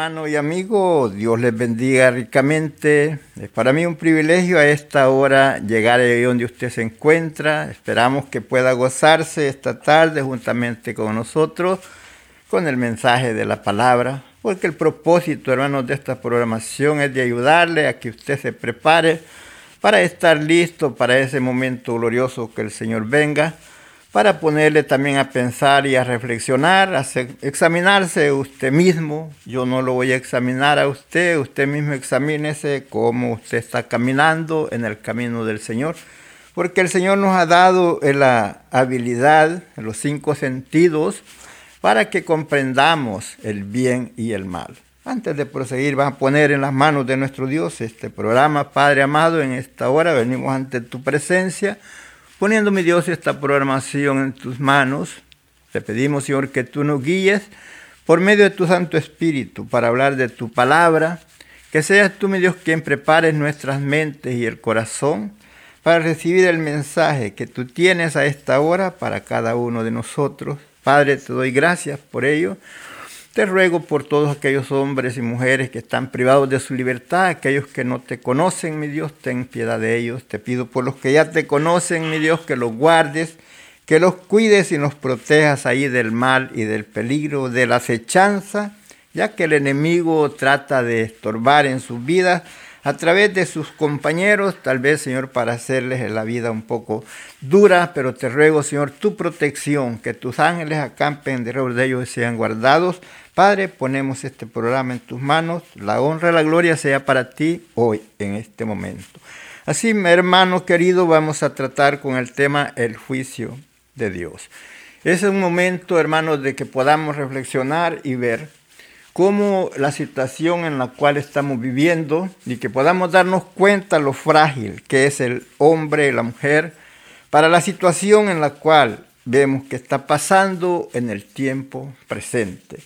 Hermano y amigo, Dios les bendiga ricamente. Es para mí un privilegio a esta hora llegar ahí donde usted se encuentra. Esperamos que pueda gozarse esta tarde juntamente con nosotros con el mensaje de la palabra, porque el propósito, hermanos, de esta programación es de ayudarle a que usted se prepare para estar listo para ese momento glorioso que el Señor venga para ponerle también a pensar y a reflexionar, a examinarse usted mismo. Yo no lo voy a examinar a usted, usted mismo examínese cómo usted está caminando en el camino del Señor, porque el Señor nos ha dado la habilidad, los cinco sentidos, para que comprendamos el bien y el mal. Antes de proseguir, vamos a poner en las manos de nuestro Dios este programa, Padre amado, en esta hora venimos ante tu presencia Poniendo, mi Dios, esta programación en tus manos, te pedimos, Señor, que tú nos guíes por medio de tu Santo Espíritu para hablar de tu palabra, que seas tú, mi Dios, quien prepares nuestras mentes y el corazón para recibir el mensaje que tú tienes a esta hora para cada uno de nosotros. Padre, te doy gracias por ello. Te ruego por todos aquellos hombres y mujeres que están privados de su libertad, aquellos que no te conocen, mi Dios, ten piedad de ellos. Te pido por los que ya te conocen, mi Dios, que los guardes, que los cuides y nos protejas ahí del mal y del peligro, de la acechanza, ya que el enemigo trata de estorbar en sus vidas a través de sus compañeros, tal vez, Señor, para hacerles la vida un poco dura, pero te ruego, Señor, tu protección, que tus ángeles acampen alrededor de ellos y sean guardados. Padre, ponemos este programa en tus manos, la honra y la gloria sea para ti hoy, en este momento. Así, hermano querido, vamos a tratar con el tema el juicio de Dios. Es un momento, hermanos, de que podamos reflexionar y ver cómo la situación en la cual estamos viviendo y que podamos darnos cuenta lo frágil que es el hombre y la mujer para la situación en la cual vemos que está pasando en el tiempo presente.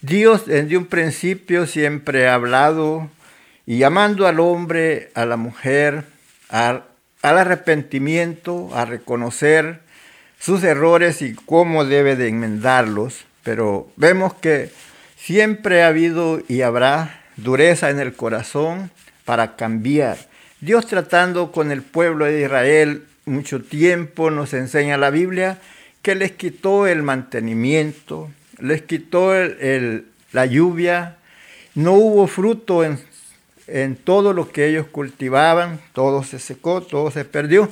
Dios desde un principio siempre ha hablado y llamando al hombre, a la mujer, al, arrepentimiento, a reconocer sus errores y cómo debe de enmendarlos, pero vemos que Siempre ha habido y habrá dureza en el corazón para cambiar. Dios tratando con el pueblo de Israel mucho tiempo, nos enseña la Biblia, que les quitó el mantenimiento, les quitó la lluvia, no hubo fruto en, en todo lo que ellos cultivaban, todo se secó, todo se perdió.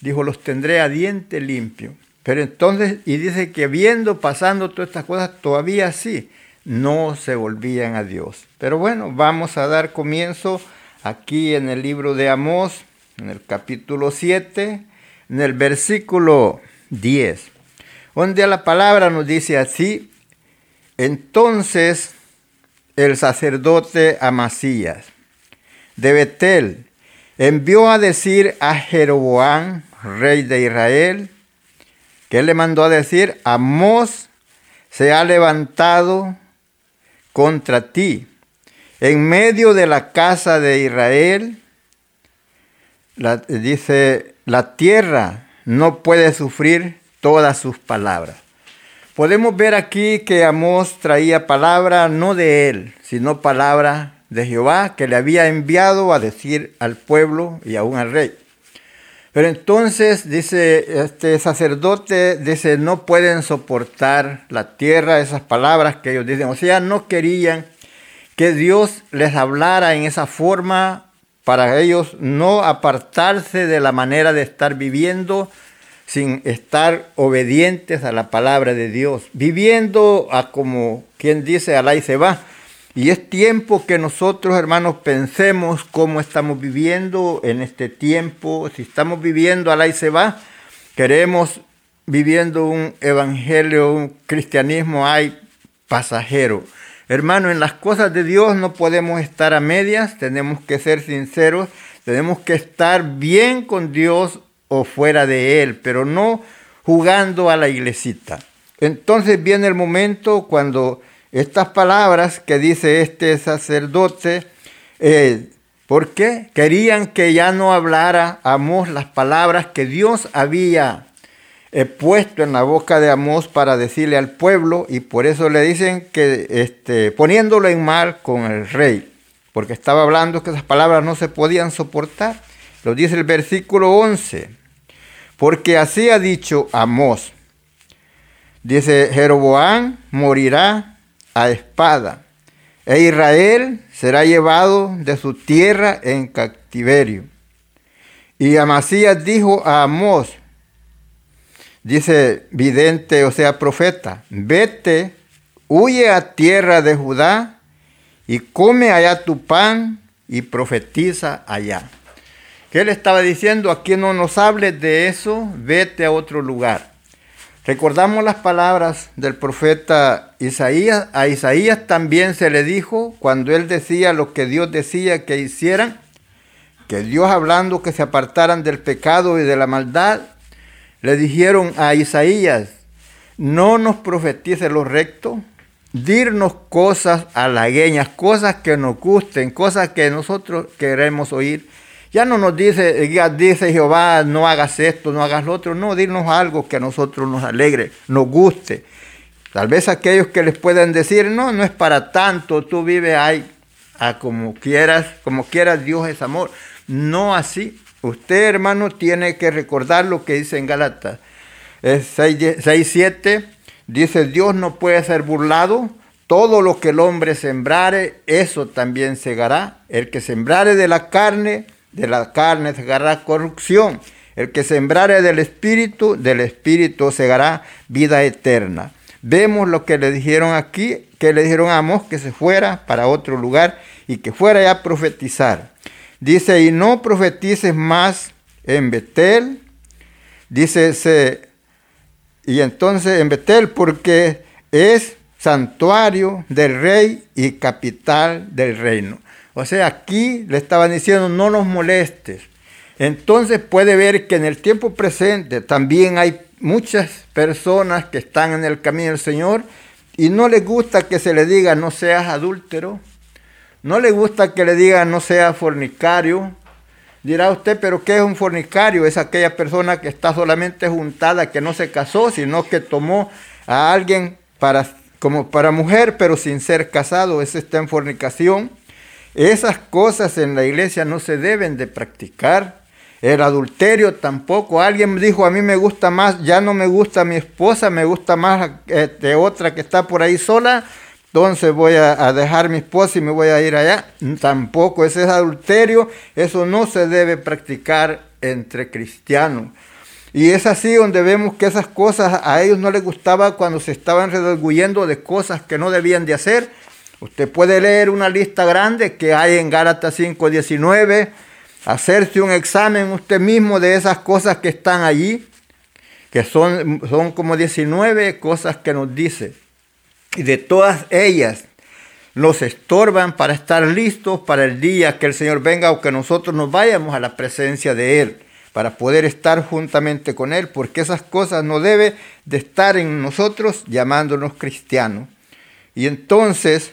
Dijo, los tendré a diente limpio. Pero entonces, y dice que viendo, pasando todas estas cosas, todavía sí, no se volvían a Dios. Pero bueno, vamos a dar comienzo aquí en el libro de Amós, en el capítulo 7, en el versículo 10, donde la palabra nos dice así, entonces el sacerdote Amasías de Betel envió a decir a Jeroboam, rey de Israel, que le mandó a decir, Amós se ha levantado contra ti en medio de la casa de Israel. dice, la tierra no puede sufrir todas sus palabras. Podemos ver aquí que Amós traía palabra no de él, sino palabra de Jehová que le había enviado a decir al pueblo y aún al rey. Pero entonces, dice este sacerdote, dice, no pueden soportar la tierra, esas palabras que ellos dicen. O sea, no querían que Dios les hablara en esa forma para ellos no apartarse de la manera de estar viviendo sin estar obedientes a la palabra de Dios, viviendo a como quien dice, alá y se va. Y es tiempo que nosotros, hermanos, pensemos cómo estamos viviendo en este tiempo. Si estamos viviendo al y se va, queremos viviendo un evangelio, un cristianismo hay pasajero. Hermano, en las cosas de Dios no podemos estar a medias, tenemos que ser sinceros, tenemos que estar bien con Dios o fuera de Él, pero no jugando a la iglesita. Entonces viene el momento cuando estas palabras que dice este sacerdote, eh, ¿por qué? Querían que ya no hablara Amós las palabras que Dios había eh, puesto en la boca de Amós para decirle al pueblo y por eso le dicen que este, poniéndolo en mal con el rey, porque estaba hablando que esas palabras no se podían soportar. Lo dice el versículo 11, porque así ha dicho Amós. Dice, Jeroboam morirá a espada, e Israel será llevado de su tierra en cautiverio. Y Amasías dijo a Amós, dice vidente, o sea, profeta, vete, huye a tierra de Judá y come allá tu pan y profetiza allá. ¿Qué le estaba diciendo? Aquí no nos hables de eso, vete a otro lugar. Recordamos las palabras del profeta Isaías. A Isaías también se le dijo cuando él decía lo que Dios decía que hicieran, que Dios hablando que se apartaran del pecado y de la maldad, le dijeron a Isaías, no nos profetice lo recto, dirnos cosas halagueñas, cosas que nos gusten, cosas que nosotros queremos oír ya no nos dice, dice Jehová, no hagas esto, no hagas lo otro. No, dinos algo que a nosotros nos alegre, nos guste. Tal vez aquellos que les puedan decir, no, no es para tanto, tú vives ahí a como quieras, como quieras, Dios es amor. No así. Usted, hermano, tiene que recordar lo que dice en Galatas 6.7. Dice, Dios no puede ser burlado. Todo lo que el hombre sembrare, eso también segará. El que sembrare de la carne, de la carne segará corrupción. El que sembrare del espíritu, del espíritu segará vida eterna. Vemos lo que le dijeron aquí, que le dijeron a Amos que se fuera para otro lugar y que fuera ya a profetizar. Dice, y no profetices más en Betel. Dice, y entonces en Betel, porque es santuario del rey y capital del reino. O sea, aquí le estaban diciendo, no nos molestes. Entonces puede ver que en el tiempo presente también hay muchas personas que están en el camino del Señor y no les gusta que se le diga no seas adúltero, no le gusta que le digan no seas fornicario. Dirá usted, pero ¿qué es un fornicario? Es aquella persona que está solamente juntada, que no se casó, sino que tomó a alguien para, como para mujer, pero sin ser casado. Ese está en fornicación. Esas cosas en la iglesia no se deben de practicar. El adulterio tampoco. Alguien dijo, a mí me gusta más, ya no me gusta mi esposa, me gusta más este, otra que está por ahí sola. Entonces voy a, a, dejar mi esposa y me voy a ir allá. Tampoco, ese es adulterio. Eso no se debe practicar entre cristianos. Y es así donde vemos que esas cosas a ellos no les gustaba cuando se estaban redarguyendo de cosas que no debían de hacer. Usted puede leer una lista grande que hay en Gálatas 5:19, hacerse un examen usted mismo de esas cosas que están allí, que son, son como 19 cosas que nos dice. Y de todas ellas nos estorban para estar listos para el día que el Señor venga o que nosotros nos vayamos a la presencia de Él para poder estar juntamente con Él, porque esas cosas no deben de estar en nosotros llamándonos cristianos. Y entonces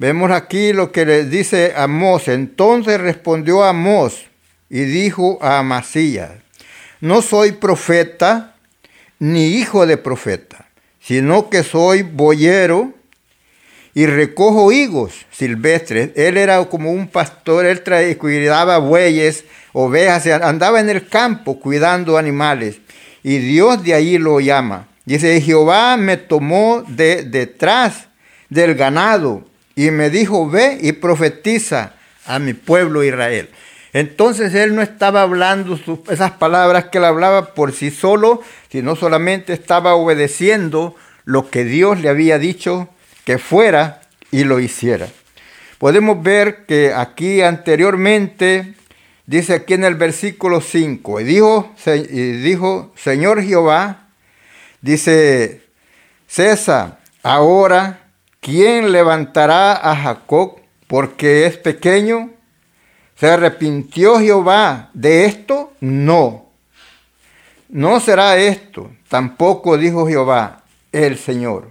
vemos aquí lo que le dice Amós. Entonces respondió Amós y dijo a Amasías, no soy profeta ni hijo de profeta, sino que soy boyero y recojo higos silvestres. Él era como un pastor, él cuidaba bueyes, ovejas, andaba en el campo cuidando animales. Y Dios de ahí lo llama. Dice, Jehová me tomó de detrás del ganado y me dijo, ve y profetiza a mi pueblo Israel. Entonces él no estaba hablando esas palabras que él hablaba por sí solo, sino solamente estaba obedeciendo lo que Dios le había dicho que fuera y lo hiciera. Podemos ver que aquí anteriormente, dice aquí en el versículo 5, y dijo, y dijo Señor Jehová, dice, César, ahora, ¿quién levantará a Jacob porque es pequeño? ¿Se arrepintió Jehová de esto? No. No será esto, tampoco dijo Jehová, el Señor.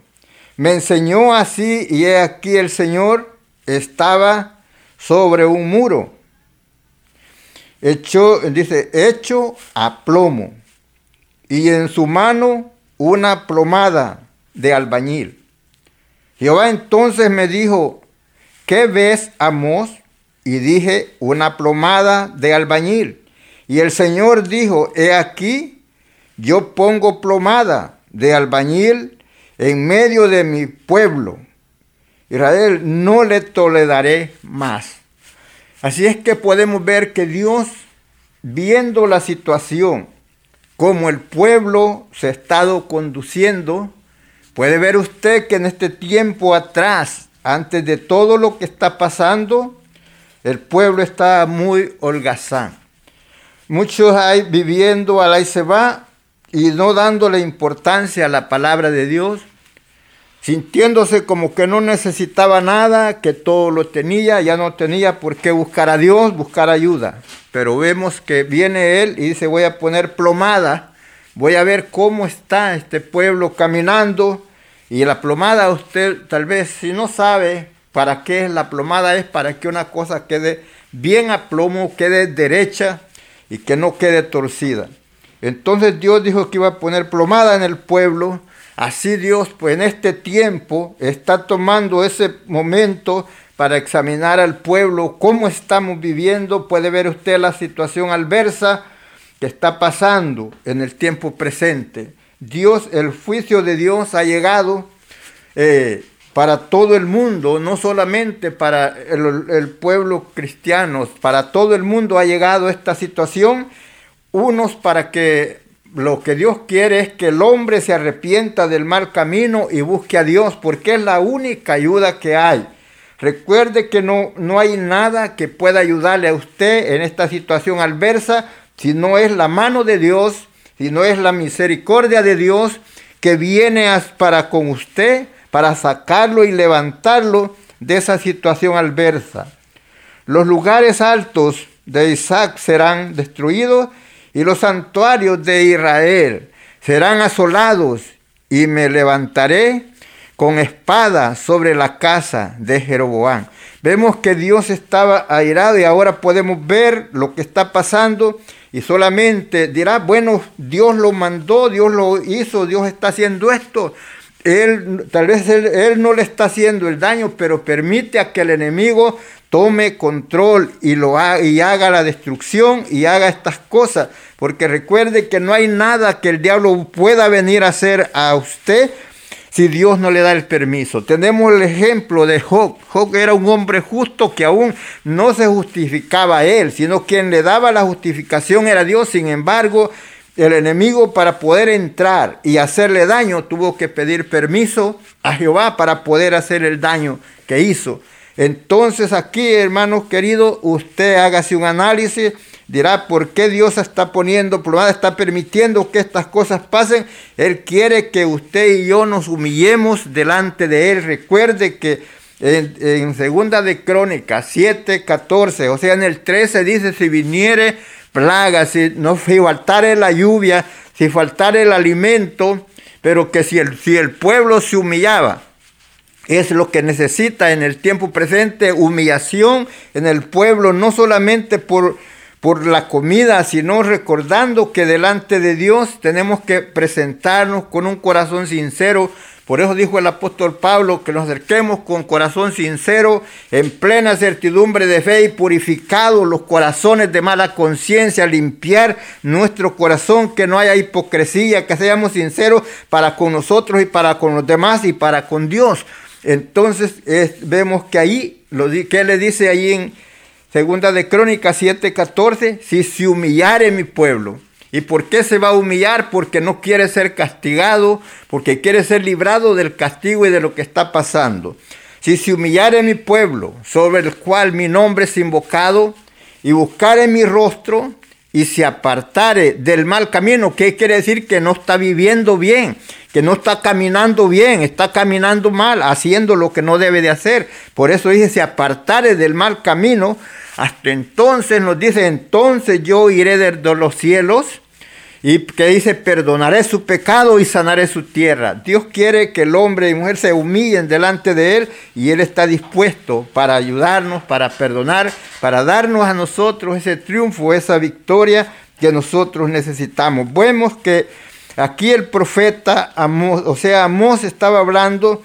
Me enseñó así y he aquí el Señor estaba sobre un muro, hecho, dice, hecho a plomo, y en su mano una plomada de albañil. Jehová entonces me dijo, ¿qué ves, Amos? Y dije, una plomada de albañil. Y el Señor dijo, he aquí, yo pongo plomada de albañil en medio de mi pueblo. Israel, no le toleraré más. Así es que podemos ver que Dios, viendo la situación, como el pueblo se ha estado conduciendo, puede ver usted que en este tiempo atrás, antes de todo lo que está pasando, el pueblo está muy holgazán. Muchos hay viviendo a la y se va y no dándole importancia a la palabra de Dios, sintiéndose como que no necesitaba nada, que todo lo tenía, ya no tenía por qué buscar a Dios, buscar ayuda. Pero vemos que viene Él y dice, voy a poner plomada, voy a ver cómo está este pueblo caminando. Y la plomada, usted tal vez si no sabe para qué es la plomada, es para que una cosa quede bien a plomo, quede derecha y que no quede torcida. Entonces Dios dijo que iba a poner plomada en el pueblo Así Dios, pues en este tiempo, está tomando ese momento para examinar al pueblo, cómo estamos viviendo. Puede ver usted la situación adversa que está pasando en el tiempo presente. Dios, el juicio de Dios ha llegado eh, para todo el mundo, no solamente para el, el pueblo cristiano, para todo el mundo ha llegado esta situación, unos para que lo que Dios quiere es que el hombre se arrepienta del mal camino y busque a Dios, porque es la única ayuda que hay. Recuerde que no, no hay nada que pueda ayudarle a usted en esta situación adversa si no es la mano de Dios, si no es la misericordia de Dios que viene para con usted, para sacarlo y levantarlo de esa situación adversa. Los lugares altos de Isaac serán destruidos y los santuarios de Israel serán asolados y me levantaré con espada sobre la casa de Jeroboam. Vemos que Dios estaba airado y ahora podemos ver lo que está pasando y solamente dirá, bueno, Dios lo mandó, Dios lo hizo, Dios está haciendo esto. él, tal vez él, no le está haciendo el daño, pero permite a que el enemigo tome control y, lo haga, y haga la destrucción y haga estas cosas. Porque recuerde que no hay nada que el diablo pueda venir a hacer a usted si Dios no le da el permiso. Tenemos el ejemplo de Job. Job era un hombre justo que aún no se justificaba a él, sino quien le daba la justificación era Dios. Sin embargo, el enemigo para poder entrar y hacerle daño tuvo que pedir permiso a Jehová para poder hacer el daño que hizo. Entonces aquí, hermanos queridos, usted hágase un análisis, dirá por qué Dios está poniendo pruebas, está permitiendo que estas cosas pasen. Él quiere que usted y yo nos humillemos delante de Él. Recuerde que en, en segunda de Crónicas 7, 14, o sea, en el 13 dice, si viniere plaga, si, no, faltare la lluvia, si faltare el alimento, pero que si el, si el pueblo se humillaba, es lo que necesita en el tiempo presente, humillación en el pueblo, no solamente por, por la comida, sino recordando que delante de Dios tenemos que presentarnos con un corazón sincero, por eso dijo el apóstol Pablo que nos acerquemos con corazón sincero, en plena certidumbre de fe y purificados los corazones de mala conciencia, limpiar nuestro corazón, que no haya hipocresía, que seamos sinceros para con nosotros y para con los demás y para con Dios. Entonces vemos que ahí, lo, ¿qué le dice ahí en Segunda de Crónicas 7:14? Si se humillare mi pueblo ¿Y por qué se va a humillar? Porque no quiere ser castigado, porque quiere ser librado del castigo y de lo que está pasando. Si se humillare mi pueblo, sobre el cual mi nombre es invocado, y buscare mi rostro, y se apartare del mal camino, ¿qué quiere decir? Que no está viviendo bien, que no está caminando bien, está caminando mal, haciendo lo que no debe de hacer. Por eso dice, se apartare del mal camino, hasta entonces nos dice, entonces yo iré de los cielos y que dice, perdonaré su pecado y sanaré su tierra. Dios quiere que el hombre y mujer se humillen delante de Él y Él está dispuesto para ayudarnos, para perdonar, para darnos a nosotros ese triunfo, esa victoria que nosotros necesitamos. Vemos que aquí el profeta o sea, Amós estaba hablando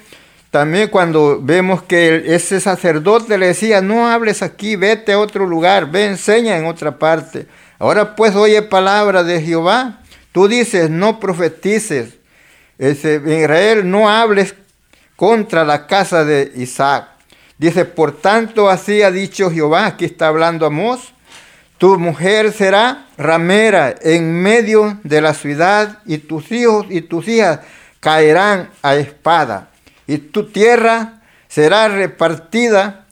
también cuando vemos que ese sacerdote le decía, no hables aquí, vete a otro lugar, ve, enseña en otra parte. Ahora pues oye palabra de Jehová. Tú dices, no profetices. Israel, no hables contra la casa de Isaac. Dice, por tanto así ha dicho Jehová, aquí está hablando Amós, tu mujer será ramera en medio de la ciudad y tus hijos y tus hijas caerán a espada y tu tierra será repartida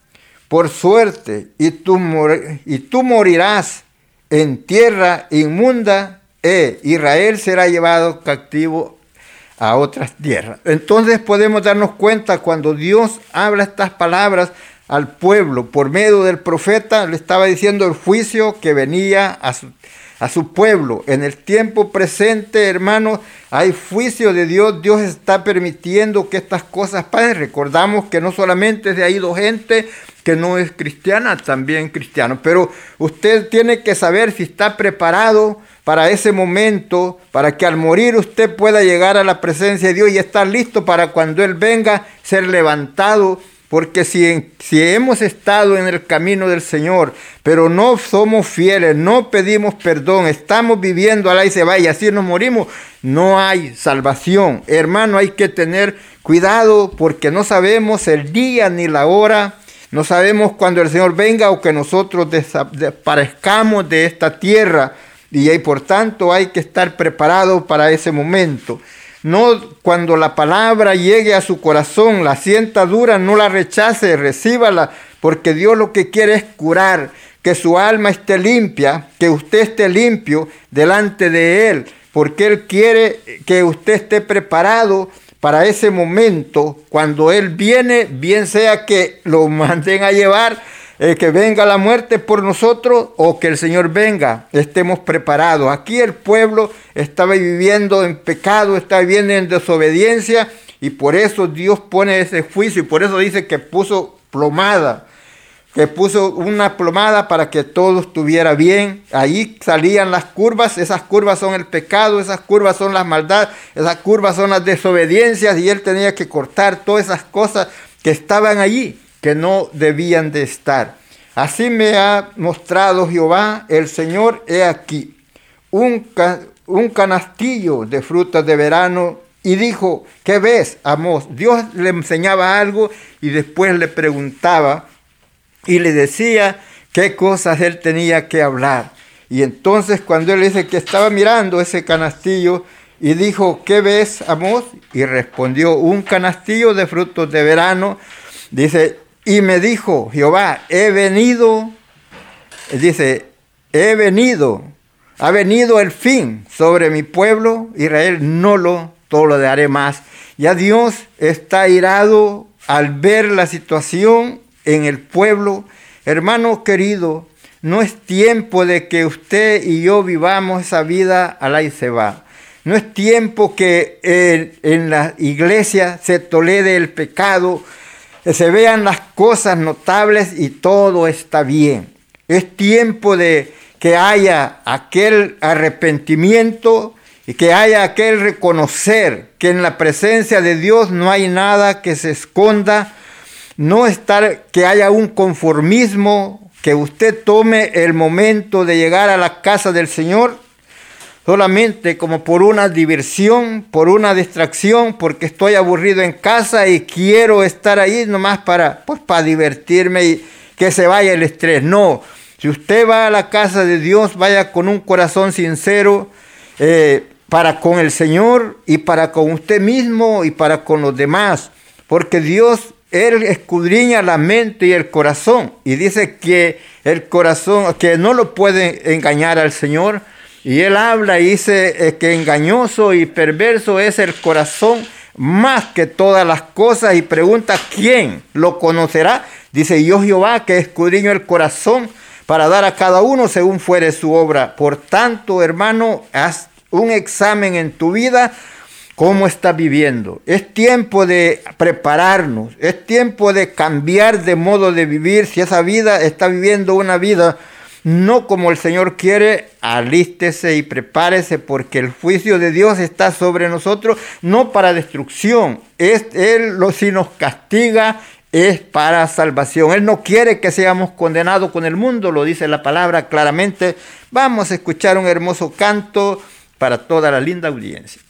por suerte, y tú morirás en tierra inmunda, e Israel será llevado cautivo a otras tierras. Entonces podemos darnos cuenta cuando Dios habla estas palabras al pueblo por medio del profeta, le estaba diciendo el juicio que venía a su a su pueblo. En el tiempo presente, hermanos, hay juicio de Dios. Dios está permitiendo que estas cosas pasen. Recordamos que no solamente se ha ido gente que no es cristiana, también cristiano. Pero usted tiene que saber si está preparado para ese momento, para que al morir usted pueda llegar a la presencia de Dios y estar listo para cuando Él venga, ser levantado porque si, si, hemos estado en el camino del Señor, pero no somos fieles, no pedimos perdón, estamos viviendo a la y se va y así nos morimos, no hay salvación. Hermano, hay que tener cuidado porque no sabemos el día ni la hora. No sabemos cuando el Señor venga o que nosotros desaparezcamos de esta tierra. Y, y por tanto hay que estar preparados para ese momento. No cuando la palabra llegue a su corazón, la sienta dura, no la rechace, recíbala, porque Dios lo que quiere es curar, que su alma esté limpia, que usted esté limpio delante de Él, porque Él quiere que usted esté preparado para ese momento, cuando Él viene, bien sea que lo manden a llevar eh, que venga la muerte por nosotros o que el Señor venga, estemos preparados. Aquí el pueblo estaba viviendo en pecado, estaba viviendo en desobediencia y por eso Dios pone ese juicio y por eso dice que puso plomada. Que puso una plomada para que todo estuviera bien. Ahí salían las curvas, esas curvas son el pecado, esas curvas son las maldades, esas curvas son las desobediencias y él tenía que cortar todas esas cosas que estaban allí, que no debían de estar. Así me ha mostrado Jehová, el Señor, he aquí, un, un canastillo de frutas de verano y dijo, ¿qué ves, Amos? Dios le enseñaba algo y después le preguntaba y le decía qué cosas él tenía que hablar. Y entonces cuando él dice que estaba mirando ese canastillo y dijo, ¿qué ves, Amos? Y respondió, un canastillo de frutos de verano. Dice, y me dijo, Jehová, he venido, dice, he venido, ha venido el fin sobre mi pueblo, Israel no lo todo lo haré más. Ya Dios está irado al ver la situación en el pueblo. Hermano querido, no es tiempo de que usted y yo vivamos esa vida al y se va. No es tiempo que en la iglesia se tolede el pecado, se vean las cosas notables y todo está bien. Es tiempo de que haya aquel arrepentimiento y que haya aquel reconocer que en la presencia de Dios no hay nada que se esconda, no estar que haya un conformismo, que usted tome el momento de llegar a la casa del Señor solamente como por una diversión, por una distracción, porque estoy aburrido en casa y quiero estar ahí nomás para, pues, para divertirme y que se vaya el estrés. No, si usted va a la casa de Dios, vaya con un corazón sincero, eh, para con el Señor y para con usted mismo y para con los demás, porque Dios, Él escudriña la mente y el corazón y dice que el corazón, que no lo puede engañar al Señor, y Él habla y dice eh, que engañoso y perverso es el corazón más que todas las cosas y pregunta quién lo conocerá. Dice yo Jehová que escudriño el corazón para dar a cada uno según fuere su obra. Por tanto, hermano, haz un examen en tu vida, cómo estás viviendo. Es tiempo de prepararnos, es tiempo de cambiar de modo de vivir. Si esa vida está viviendo una vida no como el Señor quiere, alístese y prepárese porque el juicio de Dios está sobre nosotros, no para destrucción. Es, Él lo, si nos castiga es para salvación. Él no quiere que seamos condenados con el mundo, lo dice la palabra claramente. Vamos a escuchar un hermoso canto para toda la linda audiencia.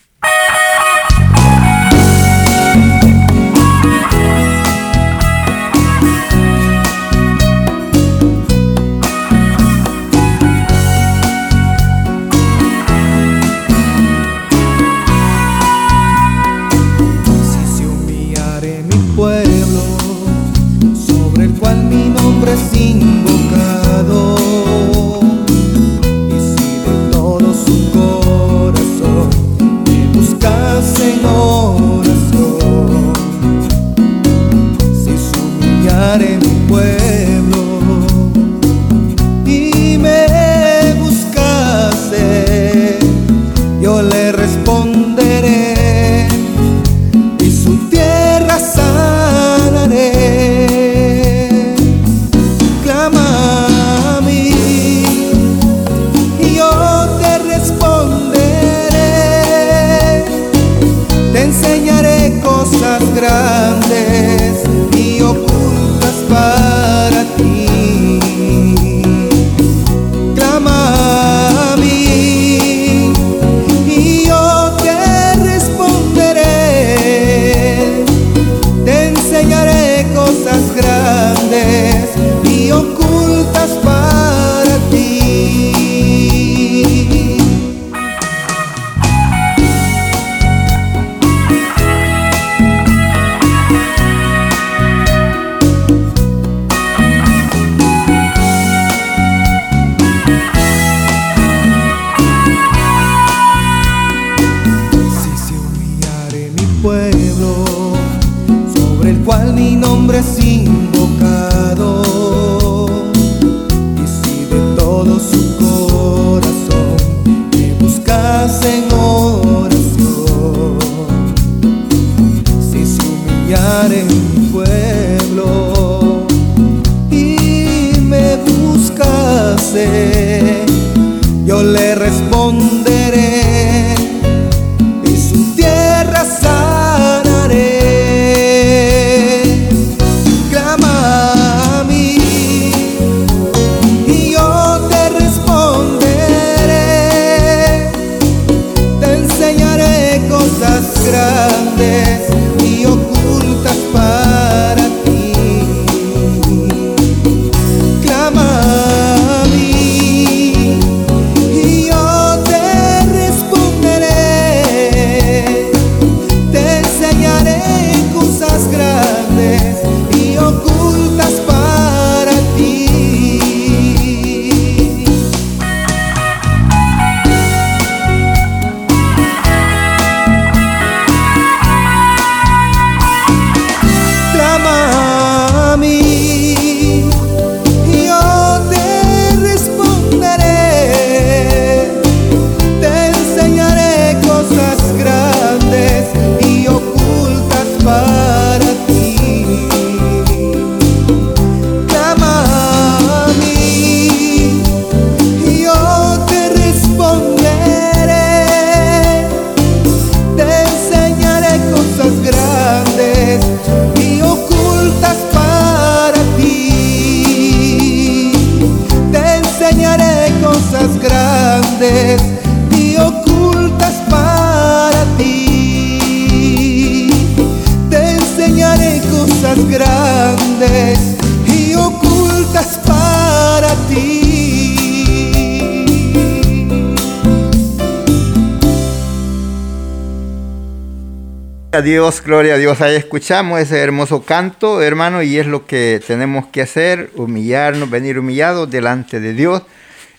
Dios, gloria a Dios. Ahí escuchamos ese hermoso canto, hermano, y es lo que tenemos que hacer, humillarnos, venir humillados delante de Dios.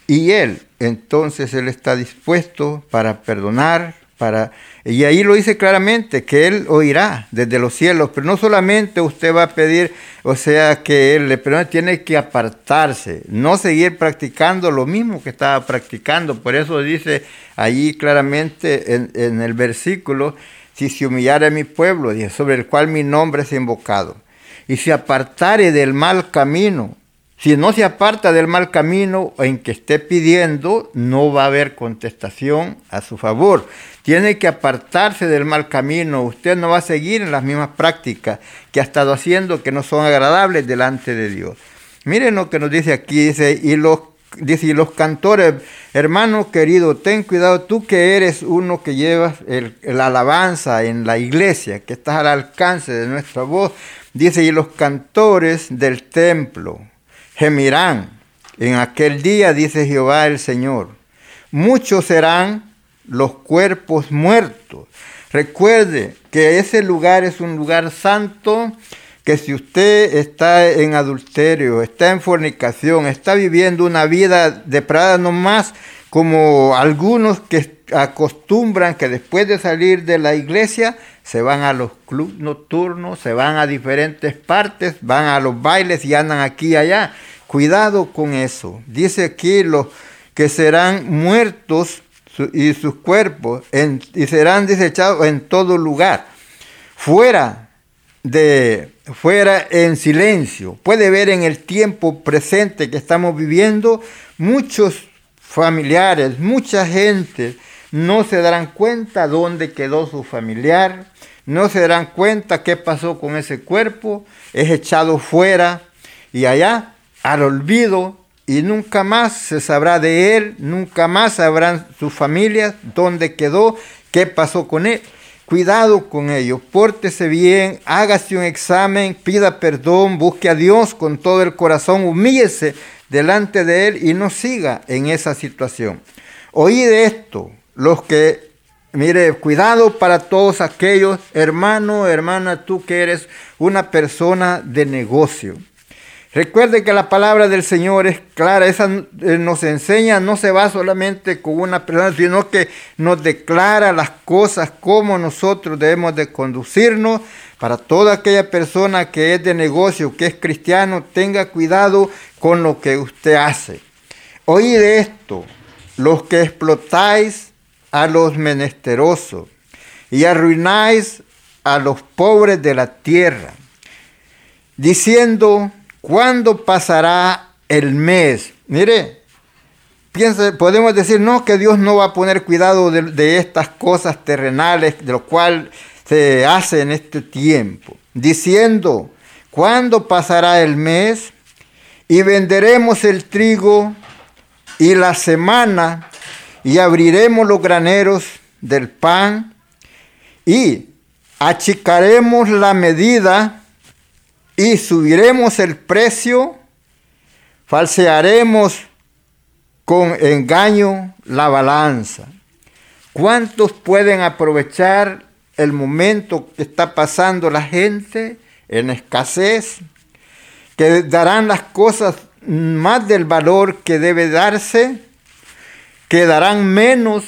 Y Él, entonces Él está dispuesto para perdonar, para... Y ahí lo dice claramente, que Él oirá desde los cielos, pero no solamente usted va a pedir, o sea, que Él le perdone, tiene que apartarse, no seguir practicando lo mismo que estaba practicando. Por eso dice allí claramente en, en el versículo, si se humillare mi pueblo, sobre el cual mi nombre es invocado, y se apartare del mal camino, si no se aparta del mal camino en que esté pidiendo, no va a haber contestación a su favor. Tiene que apartarse del mal camino. Usted no va a seguir en las mismas prácticas que ha estado haciendo que no son agradables delante de Dios. Miren lo que nos dice aquí, dice, y los Dice, y los cantores, hermano querido, ten cuidado tú que eres uno que llevas el, la alabanza en la iglesia, que estás al alcance de nuestra voz. Dice, y los cantores del templo gemirán en aquel día, dice Jehová el Señor. Muchos serán los cuerpos muertos. Recuerde que ese lugar es un lugar santo que si usted está en adulterio, está en fornicación, está viviendo una vida depravada, no más como algunos que acostumbran que después de salir de la iglesia se van a los clubes nocturnos, se van a diferentes partes, van a los bailes y andan aquí y allá. Cuidado con eso. Dice aquí los que serán muertos y sus cuerpos y serán desechados en todo lugar. Fuera de fuera en silencio. Puede ver en el tiempo presente que estamos viviendo muchos familiares, mucha gente no se darán cuenta dónde quedó su familiar, no se darán cuenta qué pasó con ese cuerpo, es echado fuera y allá al olvido y nunca más se sabrá de él, nunca más sabrán sus familias dónde quedó, qué pasó con él. Cuidado con ello, pórtese bien, hágase un examen, pida perdón, busque a Dios con todo el corazón, humíllese delante de Él y no siga en esa situación. Oí de esto, los que, mire, cuidado para todos aquellos, hermano, hermana, tú que eres una persona de negocio. Recuerde que la palabra del Señor es clara, esa nos enseña, no se va solamente con una persona, sino que nos declara las cosas, cómo nosotros debemos de conducirnos. Para toda aquella persona que es de negocio, que es cristiano, tenga cuidado con lo que usted hace. Oíd esto, los que explotáis a los menesterosos y arruináis a los pobres de la tierra, diciendo, ¿Cuándo pasará el mes? Mire, podemos decir, no, que Dios no va a poner cuidado de, de estas cosas terrenales, de lo cual se hace en este tiempo, diciendo, ¿cuándo pasará el mes? Y venderemos el trigo y la semana y abriremos los graneros del pan y achicaremos la medida y subiremos el precio, falsearemos con engaño la balanza. ¿Cuántos pueden aprovechar el momento que está pasando la gente en escasez? Que darán las cosas más del valor que debe darse, que darán menos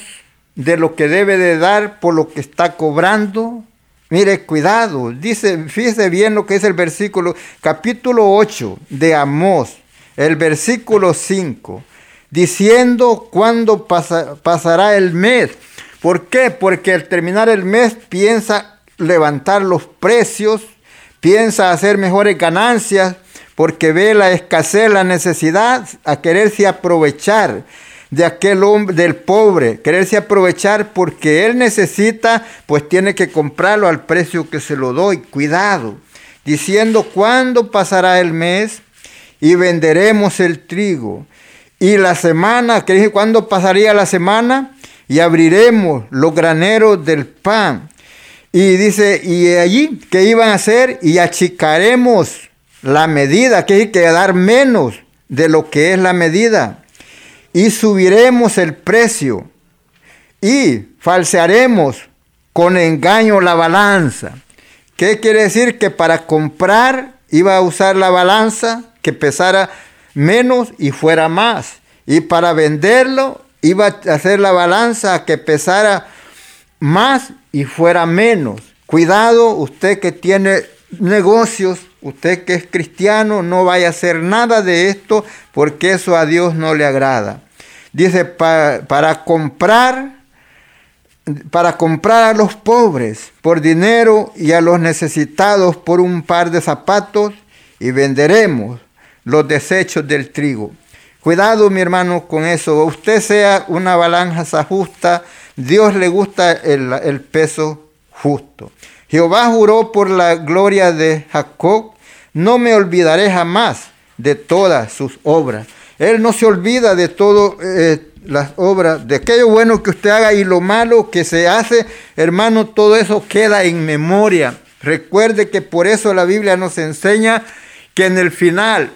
de lo que debe de dar por lo que está cobrando. Mire, cuidado, dice, fíjese bien lo que es el versículo, capítulo 8 de Amós, el versículo 5, diciendo cuándo pasará el mes. ¿Por qué? Porque al terminar el mes piensa levantar los precios, piensa hacer mejores ganancias, porque ve la escasez, la necesidad, a quererse aprovechar de aquel hombre, del pobre, quererse aprovechar porque él necesita, pues tiene que comprarlo al precio que se lo doy. Cuidado, diciendo cuándo pasará el mes y venderemos el trigo. Y la semana, que dije, ¿cuándo pasaría la semana? Y abriremos los graneros del pan. Y dice, y allí, ¿qué iban a hacer? Y achicaremos la medida, que hay que dar menos de lo que es la medida. Y subiremos el precio y falsearemos con engaño la balanza. ¿Qué quiere decir? Que para comprar iba a usar la balanza que pesara menos y fuera más. Y para venderlo iba a hacer la balanza que pesara más y fuera menos. Cuidado usted que tiene negocios Usted que es cristiano no vaya a hacer nada de esto porque eso a Dios no le agrada. Dice, para comprar, para comprar a los pobres por dinero y a los necesitados por un par de zapatos y venderemos los desechos del trigo. Cuidado, mi hermano, con eso. Usted sea una balanza justa. Dios le gusta el, el peso justo. Jehová juró por la gloria de Jacob no me olvidaré jamás de todas sus obras. Él no se olvida de todas eh, las obras, de aquello bueno que usted haga y lo malo que se hace, hermano, todo eso queda en memoria. Recuerde que por eso la Biblia nos enseña que en el final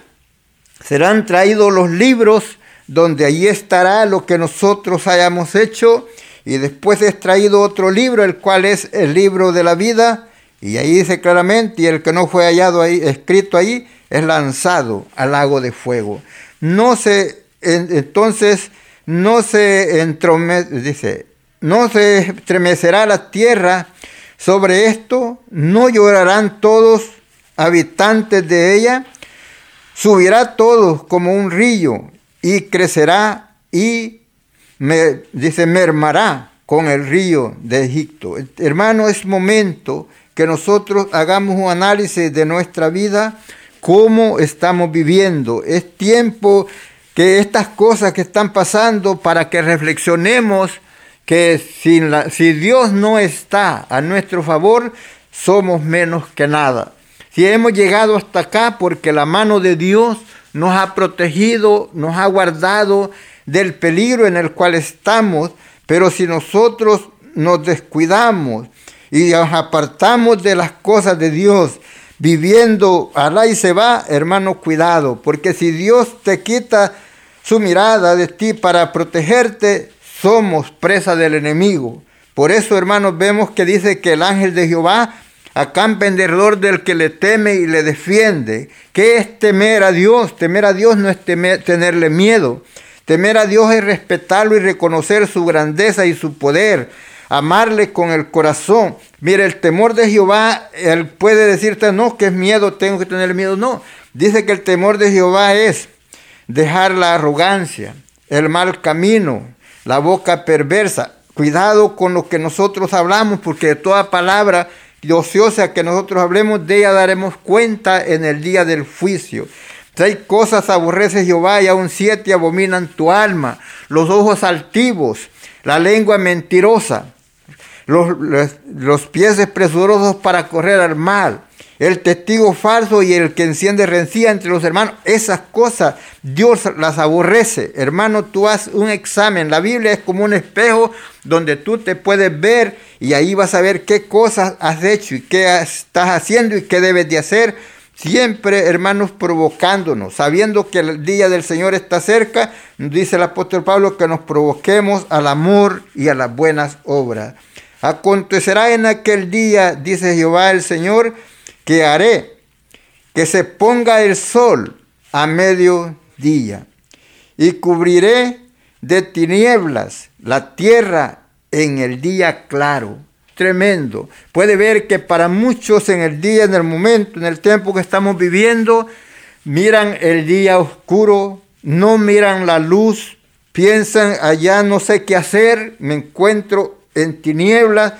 serán traídos los libros donde allí estará lo que nosotros hayamos hecho y después es traído otro libro, el cual es el libro de la vida y ahí dice claramente, y el que no fue hallado ahí, escrito ahí, es lanzado al lago de fuego. No se, entonces, no se dice, no se estremecerá la tierra sobre esto, no llorarán todos habitantes de ella, subirá todo como un río y crecerá y, me, dice, mermará con el río de Egipto. Hermano, es momento que nosotros hagamos un análisis de nuestra vida, cómo estamos viviendo. Es tiempo que estas cosas que están pasando para que reflexionemos que si, Dios no está a nuestro favor, somos menos que nada. Si hemos llegado hasta acá porque la mano de Dios nos ha protegido, nos ha guardado del peligro en el cual estamos, pero si nosotros nos descuidamos, y nos apartamos de las cosas de Dios, viviendo alá y se va, hermano, cuidado, porque si Dios te quita su mirada de ti para protegerte, somos presa del enemigo. Por eso, hermanos, vemos que dice que el ángel de Jehová acampa en derredor del que le teme y le defiende. ¿Qué es temer a Dios? Temer a Dios no es tenerle miedo. Temer a Dios es respetarlo y reconocer su grandeza y su poder amarle con el corazón. Mire, el temor de Jehová, él puede decirte, no, que es miedo, tengo que tener miedo. No, dice que el temor de Jehová es dejar la arrogancia, el mal camino, la boca perversa. Cuidado con lo que nosotros hablamos, porque de toda palabra ociosa que nosotros hablemos, de ella daremos cuenta en el día del juicio. Seis cosas aborrece Jehová y aún siete abominan tu alma. los ojos altivos, la lengua mentirosa, los, los, pies presurosos para correr al mal, el testigo falso y el que enciende rencilla entre los hermanos. Esas cosas Dios las aborrece. Hermano, tú haz un examen. La Biblia es como un espejo donde tú te puedes ver y ahí vas a ver qué cosas has hecho y qué estás haciendo y qué debes de hacer. Siempre, hermanos, provocándonos, sabiendo que el día del Señor está cerca, dice el apóstol Pablo que nos provoquemos al amor y a las buenas obras. Acontecerá en aquel día, dice Jehová el Señor, que haré que se ponga el sol a mediodía y cubriré de tinieblas la tierra en el día claro. Tremendo. Puede ver que para muchos en el día, en el momento, en el tiempo que estamos viviendo, miran el día oscuro, no miran la luz, piensan allá no sé qué hacer, me encuentro en tinieblas,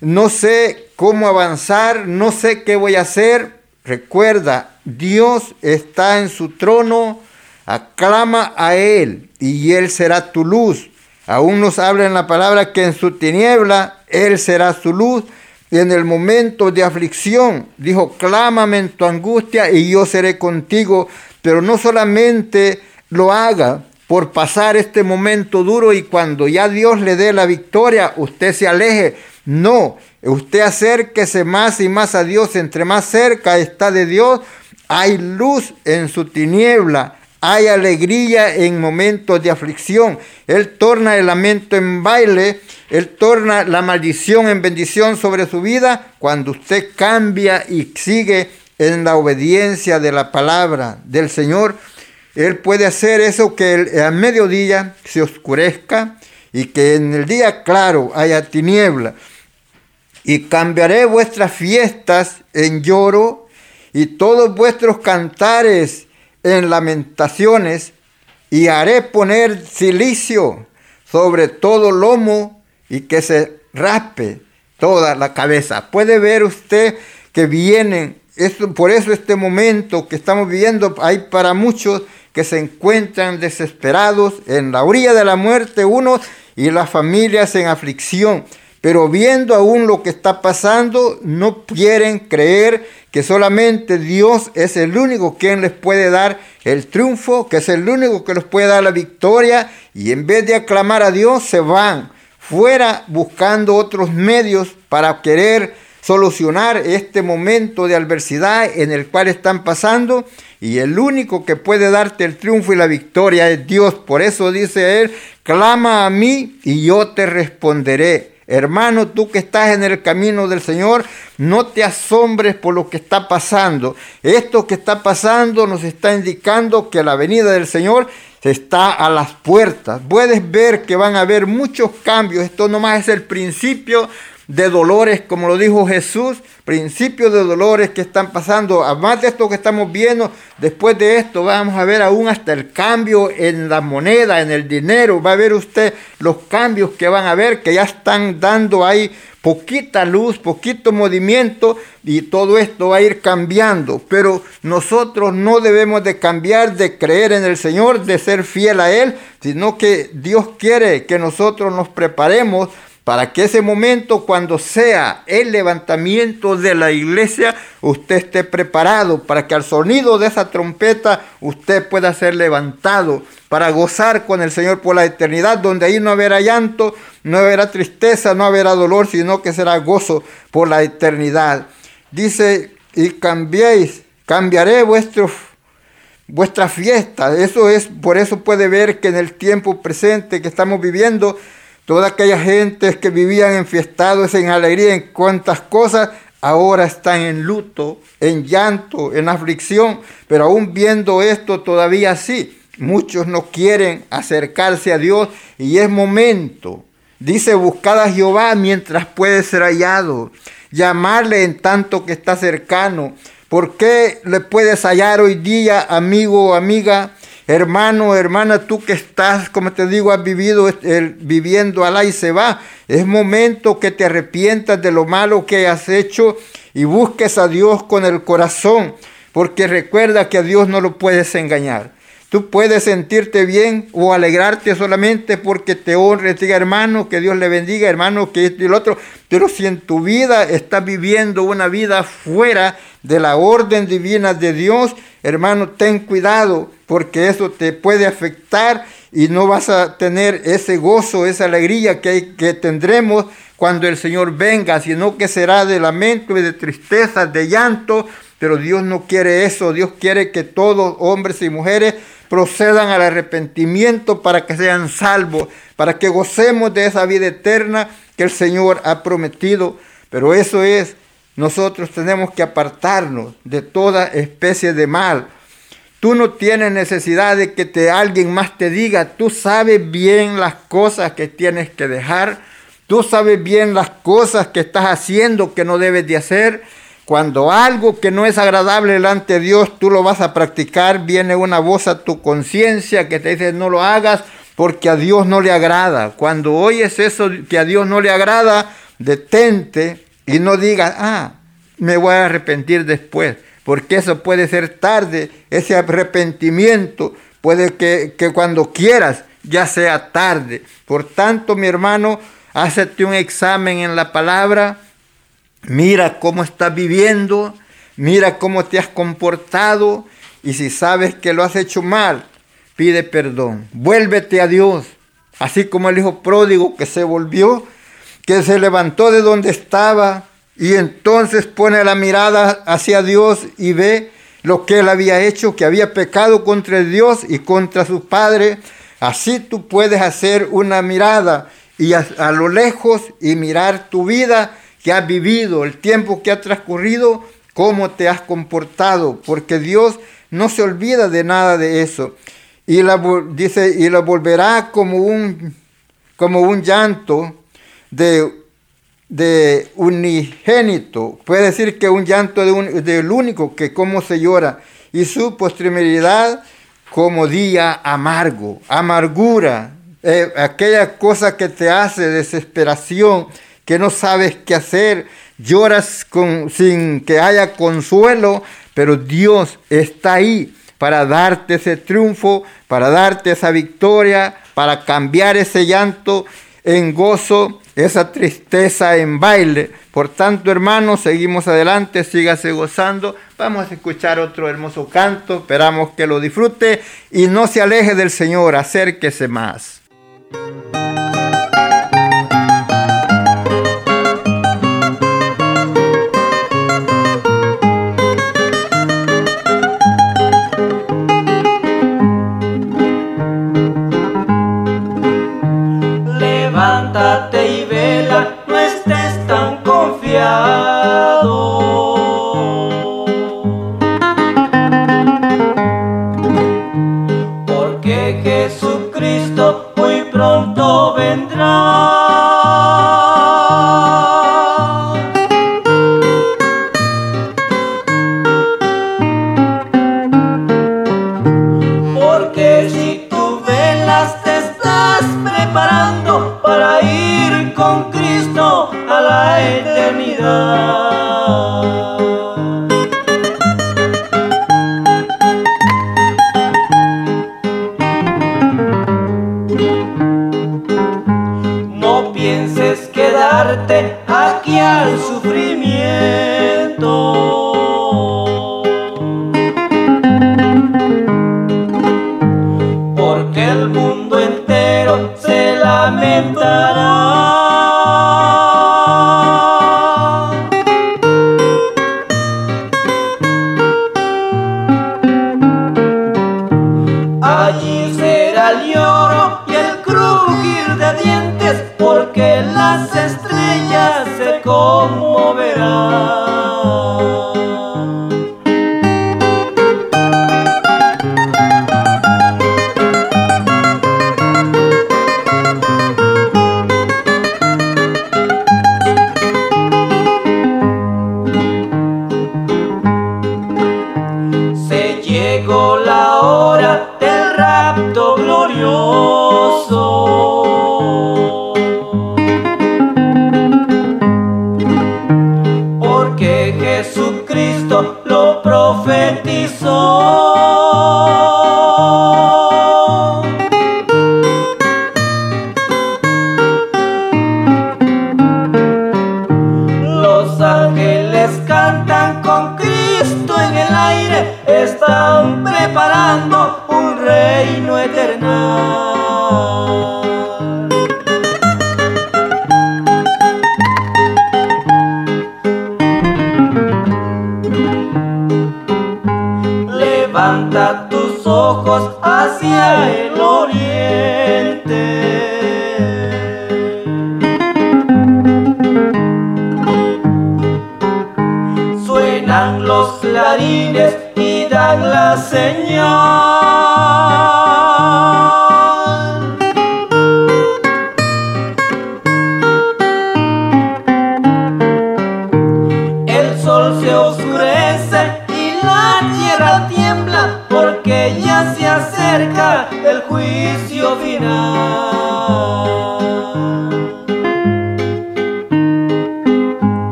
no sé cómo avanzar, no sé qué voy a hacer. Recuerda, Dios está en su trono, aclama a Él y Él será tu luz. Aún nos habla en la palabra que en su tiniebla Él será su luz. Y en el momento de aflicción, dijo, clámame en tu angustia y yo seré contigo. Pero no solamente lo haga por pasar este momento duro y cuando ya Dios le dé la victoria, usted se aleje. No, Usted acérquese más y más a Dios. Entre más cerca está de Dios, hay luz en su tiniebla. Hay alegría en momentos de aflicción. Él torna el lamento en baile. Él torna la maldición en bendición sobre su vida cuando usted cambia y sigue en la obediencia de la palabra del Señor. Él puede hacer eso que a mediodía se oscurezca y que en el día claro haya tiniebla y cambiaré vuestras fiestas en lloro y todos vuestros cantares en lamentaciones y haré poner silicio sobre todo lomo y que se raspe toda la cabeza. Puede ver usted que vienen, por eso este momento que estamos viviendo hay para muchos que se encuentran desesperados en la orilla de la muerte unos y las familias en aflicción. Pero viendo aún lo que está pasando, no quieren creer que solamente Dios es el único quien les puede dar el triunfo, que es el único que les puede dar la victoria, y en vez de aclamar a Dios, se van fuera buscando otros medios para querer solucionar este momento de adversidad en el cual están pasando y el único que puede darte el triunfo y la victoria es Dios. Por eso dice él, clama a mí y yo te responderé Hermano, tú que estás en el camino del Señor, no te asombres por lo que está pasando. Esto que está pasando nos está indicando que la venida del Señor está a las puertas. Puedes ver que van a haber muchos cambios. Esto nomás es el principio de dolores, como lo dijo Jesús, principios de dolores que están pasando. Además de esto que estamos viendo, después de esto vamos a ver aún hasta el cambio en la moneda, en el dinero. Va a ver usted los cambios que van a ver, que ya están dando ahí poquita luz, poquito movimiento y todo esto va a ir cambiando. Pero nosotros no debemos de cambiar de creer en el Señor, de ser fiel a Él, sino que Dios quiere que nosotros nos preparemos para que ese momento cuando sea el levantamiento de la iglesia, usted esté preparado para que al sonido de esa trompeta usted pueda ser levantado para gozar con el Señor por la eternidad, donde ahí no habrá llanto, no habrá tristeza, no habrá dolor, sino que será gozo por la eternidad. Dice, y cambiéis, cambiaré vuestro vuestra fiesta. Eso es, por eso puede ver que en el tiempo presente que estamos viviendo, Toda aquella gente que vivían enfiestados en alegría, en cuantas cosas, ahora están en luto, en llanto, en aflicción. Pero aún viendo esto todavía sí, muchos no quieren acercarse a Dios y es momento. Dice, buscad a Jehová mientras puede ser hallado. Llamarle en tanto que está cercano. ¿Por qué le puedes hallar hoy día, amigo o amiga? Hermano, hermana, tú que estás, como te digo, has vivido viviendo alá y se va. Es momento que te arrepientas de lo malo que has hecho y busques a Dios con el corazón, porque recuerda que a Dios no lo puedes engañar. Tú puedes sentirte bien o alegrarte solamente porque te honre, diga hermano, que Dios le bendiga, hermano, que esto y el otro. Pero si en tu vida estás viviendo una vida fuera de la orden divina de Dios, hermano, ten cuidado porque eso te puede afectar y no vas a tener ese gozo, esa alegría que, que tendremos cuando el Señor venga, sino que será de lamento y de tristeza, de llanto. Pero Dios no quiere eso, Dios quiere que todos, hombres y mujeres, procedan al arrepentimiento para que sean salvos, para que gocemos de esa vida eterna que el Señor ha prometido. Pero eso es, nosotros tenemos que apartarnos de toda especie de mal. Tú no tienes necesidad de que te, alguien más te diga, tú sabes bien las cosas que tienes que dejar, tú sabes bien las cosas que estás haciendo que no debes de hacer. Cuando algo que no es agradable delante de Dios, tú lo vas a practicar, viene una voz a tu conciencia que te dice no lo hagas porque a Dios no le agrada. Cuando oyes eso que a Dios no le agrada, detente y no digas, ah, me voy a arrepentir después, porque eso puede ser tarde, ese arrepentimiento puede que, que cuando quieras ya sea tarde. Por tanto, mi hermano, hazte un examen en la palabra Mira cómo estás viviendo, mira cómo te has comportado y si sabes que lo has hecho mal, pide perdón. Vuélvete a Dios, así como el hijo pródigo que se volvió, que se levantó de donde estaba y entonces pone la mirada hacia Dios y ve lo que él había hecho, que había pecado contra Dios y contra su Padre. Así tú puedes hacer una mirada y a, a lo lejos y mirar tu vida que has vivido, el tiempo que ha transcurrido, cómo te has comportado, porque Dios no se olvida de nada de eso. Y la, dice, y volverá como un, como un llanto de, de unigénito. Puede decir que un llanto de un, del único que como se llora. Y su posterioridad como día amargo, amargura, eh, aquella cosa que te hace desesperación, que no sabes qué hacer, lloras con, sin que haya consuelo, pero Dios está ahí para darte ese triunfo, para darte esa victoria, para cambiar ese llanto en gozo, esa tristeza en baile. Por tanto, hermanos, seguimos adelante, sígase gozando. Vamos a escuchar otro hermoso canto, esperamos que lo disfrute y no se aleje del Señor, acérquese más.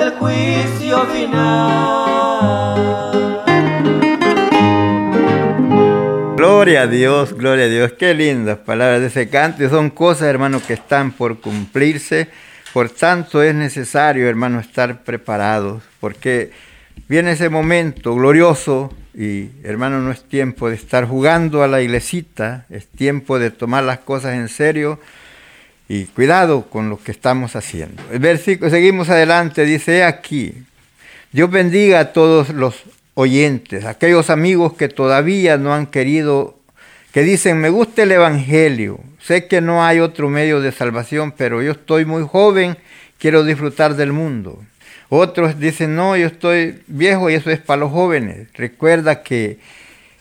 El juicio final. Gloria a Dios, gloria a Dios. Qué lindas palabras de ese canto. Son cosas, hermanos, que están por cumplirse por tanto es necesario, hermano, estar preparados, porque viene ese momento glorioso y, hermano, no es tiempo de estar jugando a la iglesita, es tiempo de tomar las cosas en serio y cuidado con lo que estamos haciendo. El versículo, seguimos adelante, dice aquí, Dios bendiga a todos los oyentes, aquellos amigos que todavía no han querido, que dicen, me gusta el Evangelio, Sé que no hay otro medio de salvación, pero yo estoy muy joven, quiero disfrutar del mundo. Otros dicen, no, yo estoy viejo y eso es para los jóvenes. Recuerda que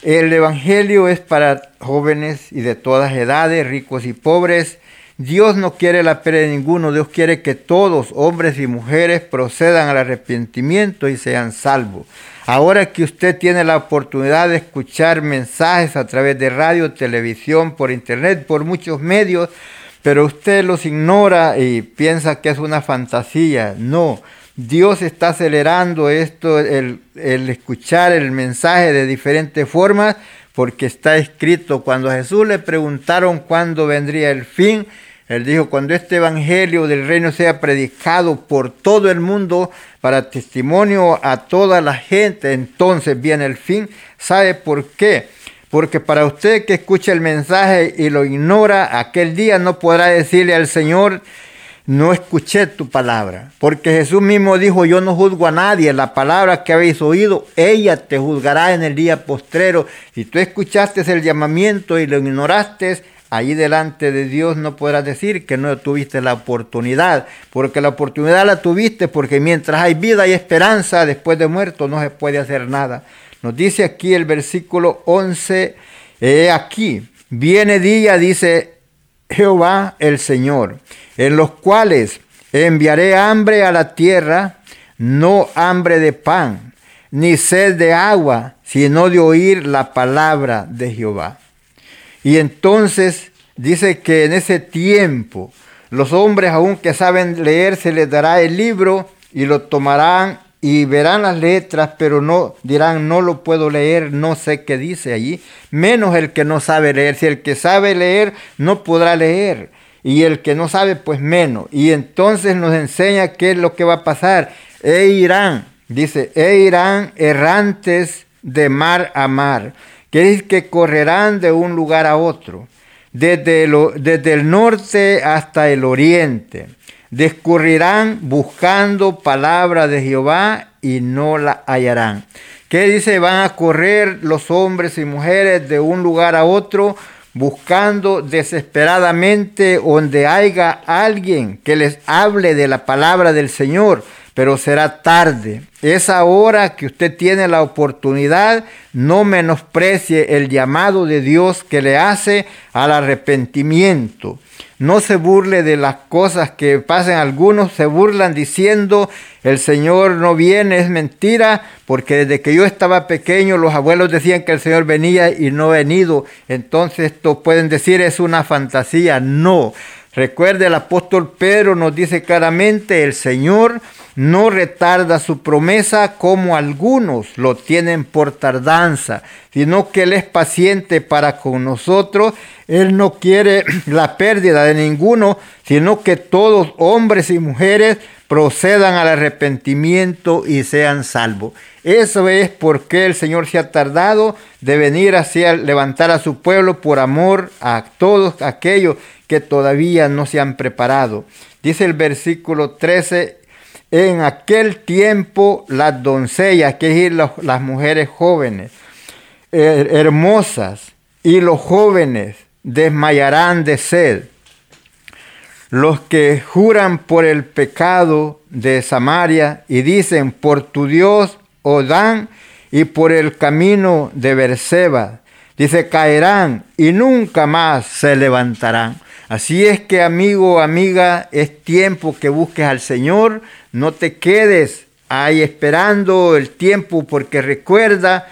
el Evangelio es para jóvenes y de todas edades, ricos y pobres. Dios no quiere la pérdida de ninguno, Dios quiere que todos, hombres y mujeres, procedan al arrepentimiento y sean salvos. Ahora que usted tiene la oportunidad de escuchar mensajes a través de radio, televisión, por internet, por muchos medios, pero usted los ignora y piensa que es una fantasía. No, Dios está acelerando esto, el, escuchar el mensaje de diferentes formas, porque está escrito, cuando a Jesús le preguntaron cuándo vendría el fin, él dijo, cuando este evangelio del reino sea predicado por todo el mundo para testimonio a toda la gente, entonces viene el fin. ¿Sabe por qué? Porque para usted que escucha el mensaje y lo ignora, aquel día no podrá decirle al Señor, no escuché tu palabra. Porque Jesús mismo dijo, yo no juzgo a nadie, la palabra que habéis oído, ella te juzgará en el día postrero. Si tú escuchaste el llamamiento y lo ignoraste, Allí delante de Dios no podrás decir que no tuviste la oportunidad, porque la oportunidad la tuviste porque mientras hay vida y esperanza, después de muerto no se puede hacer nada. Nos dice aquí el versículo 11, he aquí, viene día, dice Jehová el Señor, en los cuales enviaré hambre a la tierra, no hambre de pan, ni sed de agua, sino de oír la palabra de Jehová. Y entonces dice que en ese tiempo los hombres, aun que saben leer, se les dará el libro y lo tomarán y verán las letras, pero no dirán, no lo puedo leer, no sé qué dice allí, menos el que no sabe leer. Si el que sabe leer no podrá leer, y el que no sabe, pues menos. Y entonces nos enseña qué es lo que va a pasar. E irán, dice, e irán errantes de mar a mar que que correrán de un lugar a otro, desde, desde el norte hasta el oriente. Descurrirán buscando palabra de Jehová y no la hallarán. ¿Qué dice? Van a correr los hombres y mujeres de un lugar a otro buscando desesperadamente donde haya alguien que les hable de la palabra del Señor pero será tarde. Es ahora que usted tiene la oportunidad, no menosprecie el llamado de Dios que le hace al arrepentimiento. No se burle de las cosas que pasan. Algunos se burlan diciendo, el Señor no viene, es mentira, porque desde que yo estaba pequeño los abuelos decían que el Señor venía y no ha venido. Entonces esto pueden decir es una fantasía. No, Recuerde, el apóstol Pedro nos dice claramente, el Señor no retarda su promesa como algunos lo tienen por tardanza, sino que Él es paciente para con nosotros. Él no quiere la pérdida de ninguno, sino que todos, hombres y mujeres, procedan al arrepentimiento y sean salvos. Eso es porque el Señor se ha tardado de venir hacia levantar a su pueblo por amor a todos aquellos que todavía no se han preparado. Dice el versículo 13, en aquel tiempo las doncellas, que decir, las mujeres jóvenes, hermosas, y los jóvenes desmayarán de sed. Los que juran por el pecado de Samaria y dicen por tu Dios Odán y por el camino de Berseba, dice caerán y nunca más se levantarán. Así es que amigo, amiga, es tiempo que busques al Señor, no te quedes ahí esperando el tiempo porque recuerda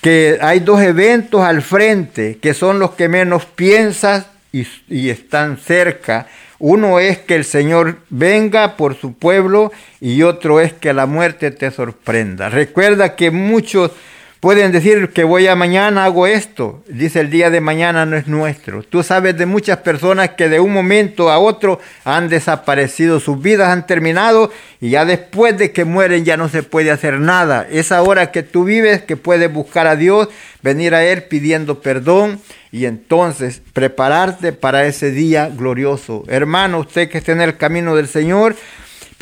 que hay dos eventos al frente que son los que menos piensas y, y están cerca. Uno es que el Señor venga por su pueblo y otro es que la muerte te sorprenda. Recuerda que muchos Pueden decir que voy a mañana, hago esto. Dice el día de mañana no es nuestro. Tú sabes de muchas personas que de un momento a otro han desaparecido, sus vidas han terminado y ya después de que mueren ya no se puede hacer nada. Es ahora que tú vives que puedes buscar a Dios, venir a Él pidiendo perdón y entonces prepararte para ese día glorioso. Hermano, usted que está en el camino del Señor,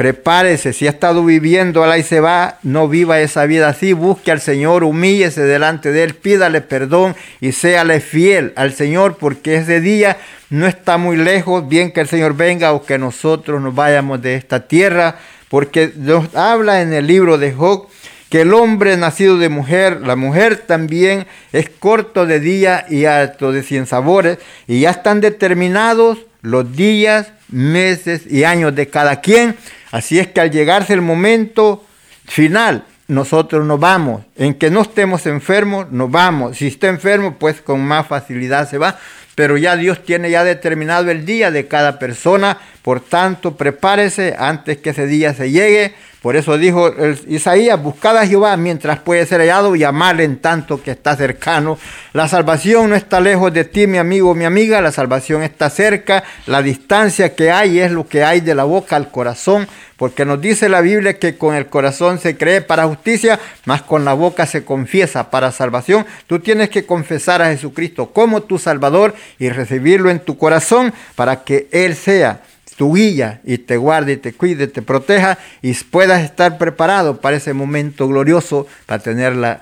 Prepárese, si ha estado viviendo al y se va, no viva esa vida así, busque al Señor, humíllese delante de Él, pídale perdón y séale fiel al Señor, porque ese día no está muy lejos, bien que el Señor venga o que nosotros nos vayamos de esta tierra, porque nos habla en el libro de Job que el hombre nacido de mujer, la mujer también es corto de día y alto de cien sabores, y ya están determinados los días, meses y años de cada quien Así es que al llegarse el momento final, nosotros nos vamos. En que no estemos enfermos, nos vamos. Si está enfermo, pues con más facilidad se va. Pero ya Dios tiene ya determinado el día de cada persona. Por tanto, prepárese antes que ese día se llegue por eso dijo Isaías, buscad a Jehová mientras puede ser hallado y amarle en tanto que está cercano. La salvación no está lejos de ti, mi amigo, mi amiga, la salvación está cerca. La distancia que hay es lo que hay de la boca al corazón, porque nos dice la Biblia que con el corazón se cree para justicia, mas con la boca se confiesa para salvación. Tú tienes que confesar a Jesucristo como tu Salvador y recibirlo en tu corazón para que Él sea tu guía y te guarde y te cuide, te proteja y puedas estar preparado para ese momento glorioso, para tener la,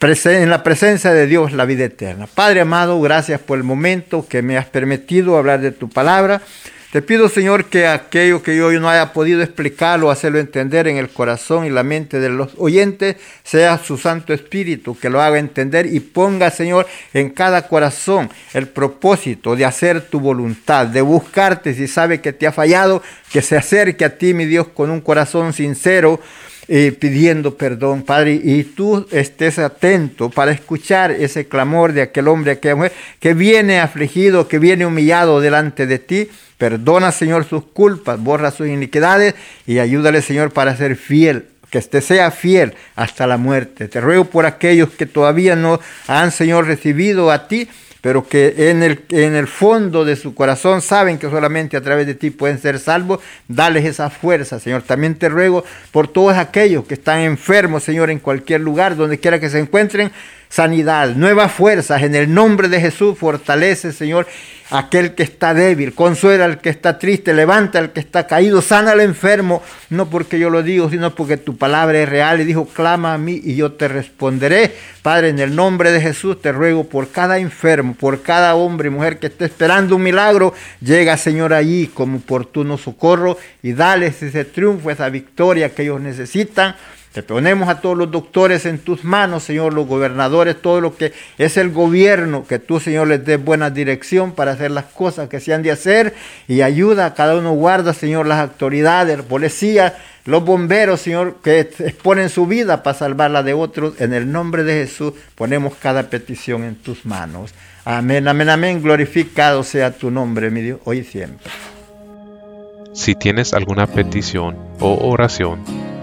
en la presencia de Dios la vida eterna. Padre amado, gracias por el momento que me has permitido hablar de tu palabra. Te pido, Señor, que aquello que yo no haya podido explicarlo, hacerlo entender en el corazón y la mente de los oyentes, sea su Santo Espíritu que lo haga entender y ponga, Señor, en cada corazón el propósito de hacer tu voluntad, de buscarte si sabe que te ha fallado, que se acerque a ti, mi Dios, con un corazón sincero eh, pidiendo perdón, Padre, y tú estés atento para escuchar ese clamor de aquel hombre, aquella mujer que viene afligido, que viene humillado delante de ti. Perdona, Señor, sus culpas, borra sus iniquidades y ayúdale, Señor, para ser fiel que este sea fiel hasta la muerte. Te ruego por aquellos que todavía no han, Señor, recibido a ti, pero que en el, en el fondo de su corazón saben que solamente a través de ti pueden ser salvos, dales esa fuerza, Señor. También te ruego por todos aquellos que están enfermos, Señor, en cualquier lugar, donde quiera que se encuentren, sanidad, nuevas fuerzas. En el nombre de Jesús, fortalece, Señor, aquel que está débil, consuela al que está triste, levanta al que está caído, sana al enfermo, no porque yo lo digo, sino porque tu palabra es real. Y dijo, clama a mí y yo te responderé. Padre, en el nombre de Jesús te ruego por cada enfermo, por cada hombre y mujer que esté esperando un milagro, llega, Señor, allí como oportuno socorro y dales ese triunfo, esa victoria que ellos necesitan te ponemos a todos los doctores en tus manos, Señor, los gobernadores, todo lo que es el gobierno, que tú, Señor, les des buena dirección para hacer las cosas que se han de hacer y ayuda a cada uno, guarda, Señor, las autoridades, la policía, los bomberos, Señor, que exponen su vida para salvarla de otros. En el nombre de Jesús ponemos cada petición en tus manos. Amén, amén, amén. Glorificado sea tu nombre, mi Dios, hoy y siempre. Si tienes alguna petición o oración,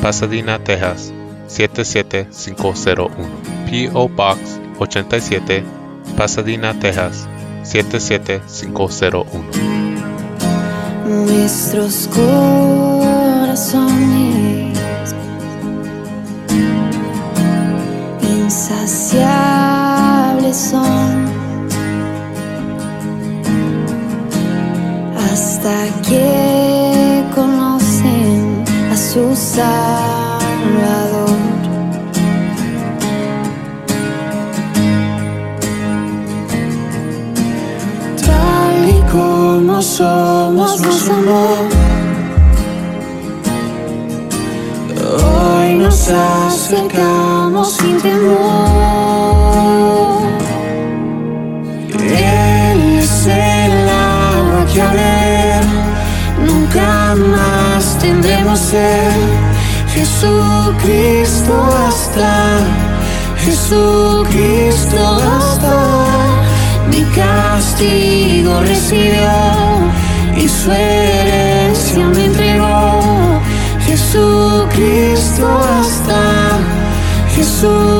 Pasadena, Texas 77501. P.O. Box 87, Pasadena, Texas 77501. Nuestros corazones insaciables son hasta que a su Salvador. Tal y como somos, nos amó. Hoy nos acercamos sin temor. Él es el agua que a sed. Jesucristo hasta, Jesucristo hasta. Mi castigo recibió y su herencia me entregó. Jesucristo hasta, Jesús